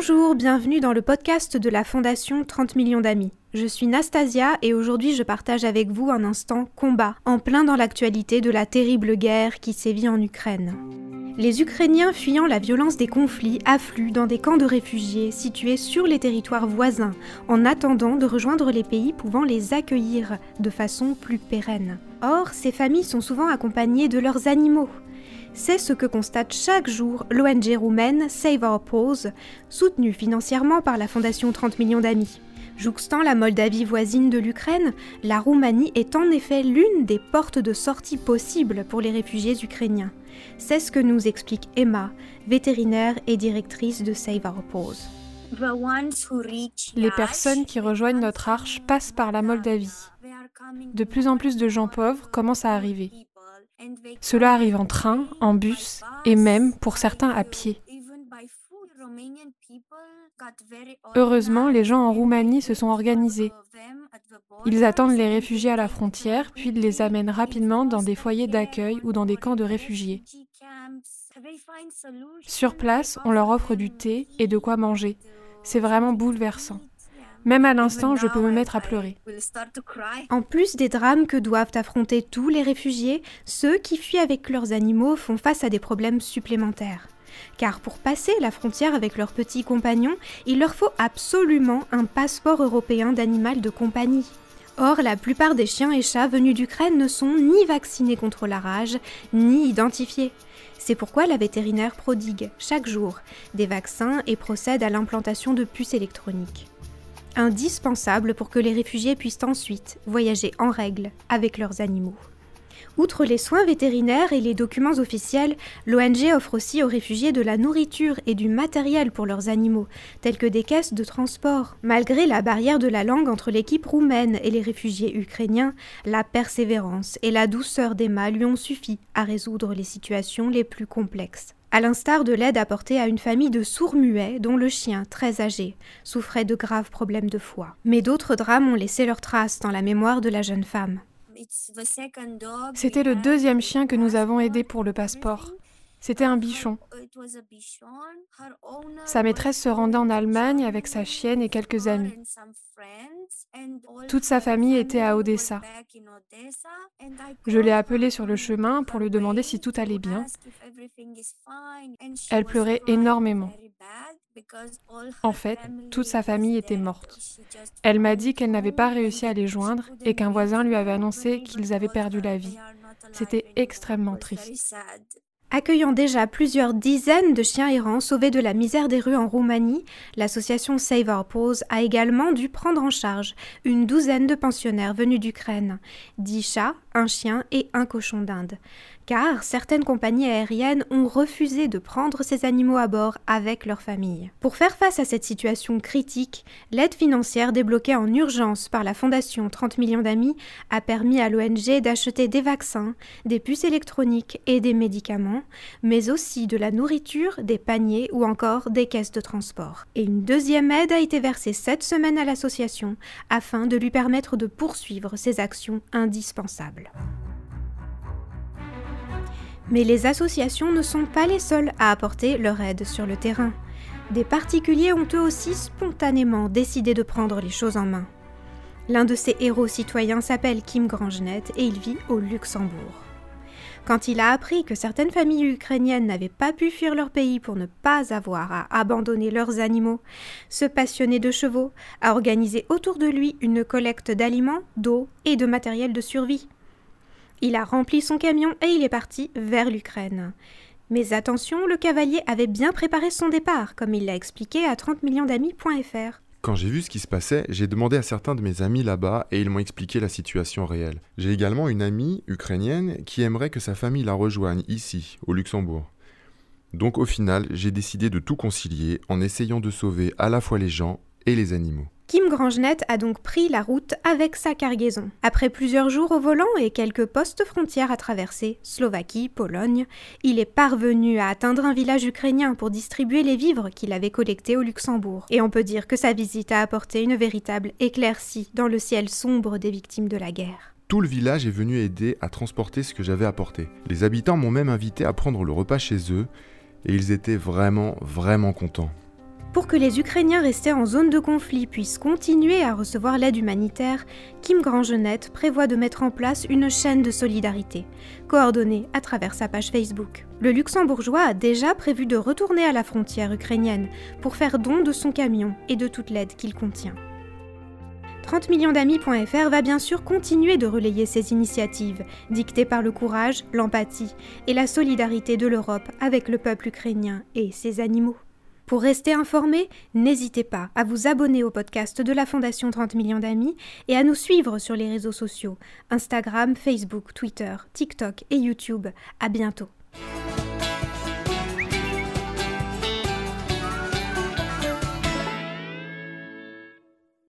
Bonjour, bienvenue dans le podcast de la Fondation 30 millions d'amis. Je suis Nastasia et aujourd'hui je partage avec vous un instant combat, en plein dans l'actualité de la terrible guerre qui sévit en Ukraine. Les Ukrainiens fuyant la violence des conflits affluent dans des camps de réfugiés situés sur les territoires voisins, en attendant de rejoindre les pays pouvant les accueillir de façon plus pérenne. Or, ces familles sont souvent accompagnées de leurs animaux. C'est ce que constate chaque jour l'ONG roumaine Save Our Paws, soutenue financièrement par la Fondation 30 millions d'amis. Jouxtant la Moldavie voisine de l'Ukraine, la Roumanie est en effet l'une des portes de sortie possibles pour les réfugiés ukrainiens. C'est ce que nous explique Emma, vétérinaire et directrice de Save Our Paws. Les personnes qui rejoignent notre arche passent par la Moldavie. De plus en plus de gens pauvres commencent à arriver. Cela arrive en train, en bus et même, pour certains, à pied. Heureusement, les gens en Roumanie se sont organisés. Ils attendent les réfugiés à la frontière, puis les amènent rapidement dans des foyers d'accueil ou dans des camps de réfugiés. Sur place, on leur offre du thé et de quoi manger. C'est vraiment bouleversant. Même à l'instant, je peux me mettre à pleurer. En plus des drames que doivent affronter tous les réfugiés, ceux qui fuient avec leurs animaux font face à des problèmes supplémentaires. Car pour passer la frontière avec leurs petits compagnons, il leur faut absolument un passeport européen d'animal de compagnie. Or, la plupart des chiens et chats venus d'Ukraine ne sont ni vaccinés contre la rage, ni identifiés. C'est pourquoi la vétérinaire prodigue, chaque jour, des vaccins et procède à l'implantation de puces électroniques indispensable pour que les réfugiés puissent ensuite voyager en règle avec leurs animaux. Outre les soins vétérinaires et les documents officiels, l'ONG offre aussi aux réfugiés de la nourriture et du matériel pour leurs animaux, tels que des caisses de transport. Malgré la barrière de la langue entre l'équipe roumaine et les réfugiés ukrainiens, la persévérance et la douceur d'Emma lui ont suffi à résoudre les situations les plus complexes à l'instar de l'aide apportée à une famille de sourds-muets dont le chien, très âgé, souffrait de graves problèmes de foie. Mais d'autres drames ont laissé leurs traces dans la mémoire de la jeune femme. C'était le deuxième chien que nous avons aidé pour le passeport. C'était un bichon. Sa maîtresse se rendait en Allemagne avec sa chienne et quelques amis. Toute sa famille était à Odessa. Je l'ai appelé sur le chemin pour lui demander si tout allait bien. Elle pleurait énormément. En fait, toute sa famille était morte. Elle m'a dit qu'elle n'avait pas réussi à les joindre et qu'un voisin lui avait annoncé qu'ils avaient perdu la vie. C'était extrêmement triste. Accueillant déjà plusieurs dizaines de chiens errants sauvés de la misère des rues en Roumanie, l'association Save Our Paws a également dû prendre en charge une douzaine de pensionnaires venus d'Ukraine, dix chats, un chien et un cochon d'Inde car certaines compagnies aériennes ont refusé de prendre ces animaux à bord avec leur famille. Pour faire face à cette situation critique, l'aide financière débloquée en urgence par la Fondation 30 millions d'amis a permis à l'ONG d'acheter des vaccins, des puces électroniques et des médicaments, mais aussi de la nourriture, des paniers ou encore des caisses de transport. Et une deuxième aide a été versée cette semaine à l'association afin de lui permettre de poursuivre ses actions indispensables. Mais les associations ne sont pas les seules à apporter leur aide sur le terrain. Des particuliers ont eux aussi spontanément décidé de prendre les choses en main. L'un de ces héros citoyens s'appelle Kim Grangenet et il vit au Luxembourg. Quand il a appris que certaines familles ukrainiennes n'avaient pas pu fuir leur pays pour ne pas avoir à abandonner leurs animaux, ce passionné de chevaux a organisé autour de lui une collecte d'aliments, d'eau et de matériel de survie. Il a rempli son camion et il est parti vers l'Ukraine. Mais attention, le cavalier avait bien préparé son départ, comme il l'a expliqué à 30 millions d'amis.fr. Quand j'ai vu ce qui se passait, j'ai demandé à certains de mes amis là-bas et ils m'ont expliqué la situation réelle. J'ai également une amie ukrainienne qui aimerait que sa famille la rejoigne ici, au Luxembourg. Donc au final, j'ai décidé de tout concilier en essayant de sauver à la fois les gens et les animaux. Kim Grangenet a donc pris la route avec sa cargaison. Après plusieurs jours au volant et quelques postes frontières à traverser, Slovaquie, Pologne, il est parvenu à atteindre un village ukrainien pour distribuer les vivres qu'il avait collectés au Luxembourg. Et on peut dire que sa visite a apporté une véritable éclaircie dans le ciel sombre des victimes de la guerre. Tout le village est venu aider à transporter ce que j'avais apporté. Les habitants m'ont même invité à prendre le repas chez eux et ils étaient vraiment, vraiment contents. Pour que les Ukrainiens restés en zone de conflit puissent continuer à recevoir l'aide humanitaire, Kim Grangenette prévoit de mettre en place une chaîne de solidarité, coordonnée à travers sa page Facebook. Le luxembourgeois a déjà prévu de retourner à la frontière ukrainienne pour faire don de son camion et de toute l'aide qu'il contient. 30 millions d'amis.fr va bien sûr continuer de relayer ces initiatives, dictées par le courage, l'empathie et la solidarité de l'Europe avec le peuple ukrainien et ses animaux. Pour rester informé, n'hésitez pas à vous abonner au podcast de la Fondation 30 millions d'amis et à nous suivre sur les réseaux sociaux Instagram, Facebook, Twitter, TikTok et YouTube. À bientôt.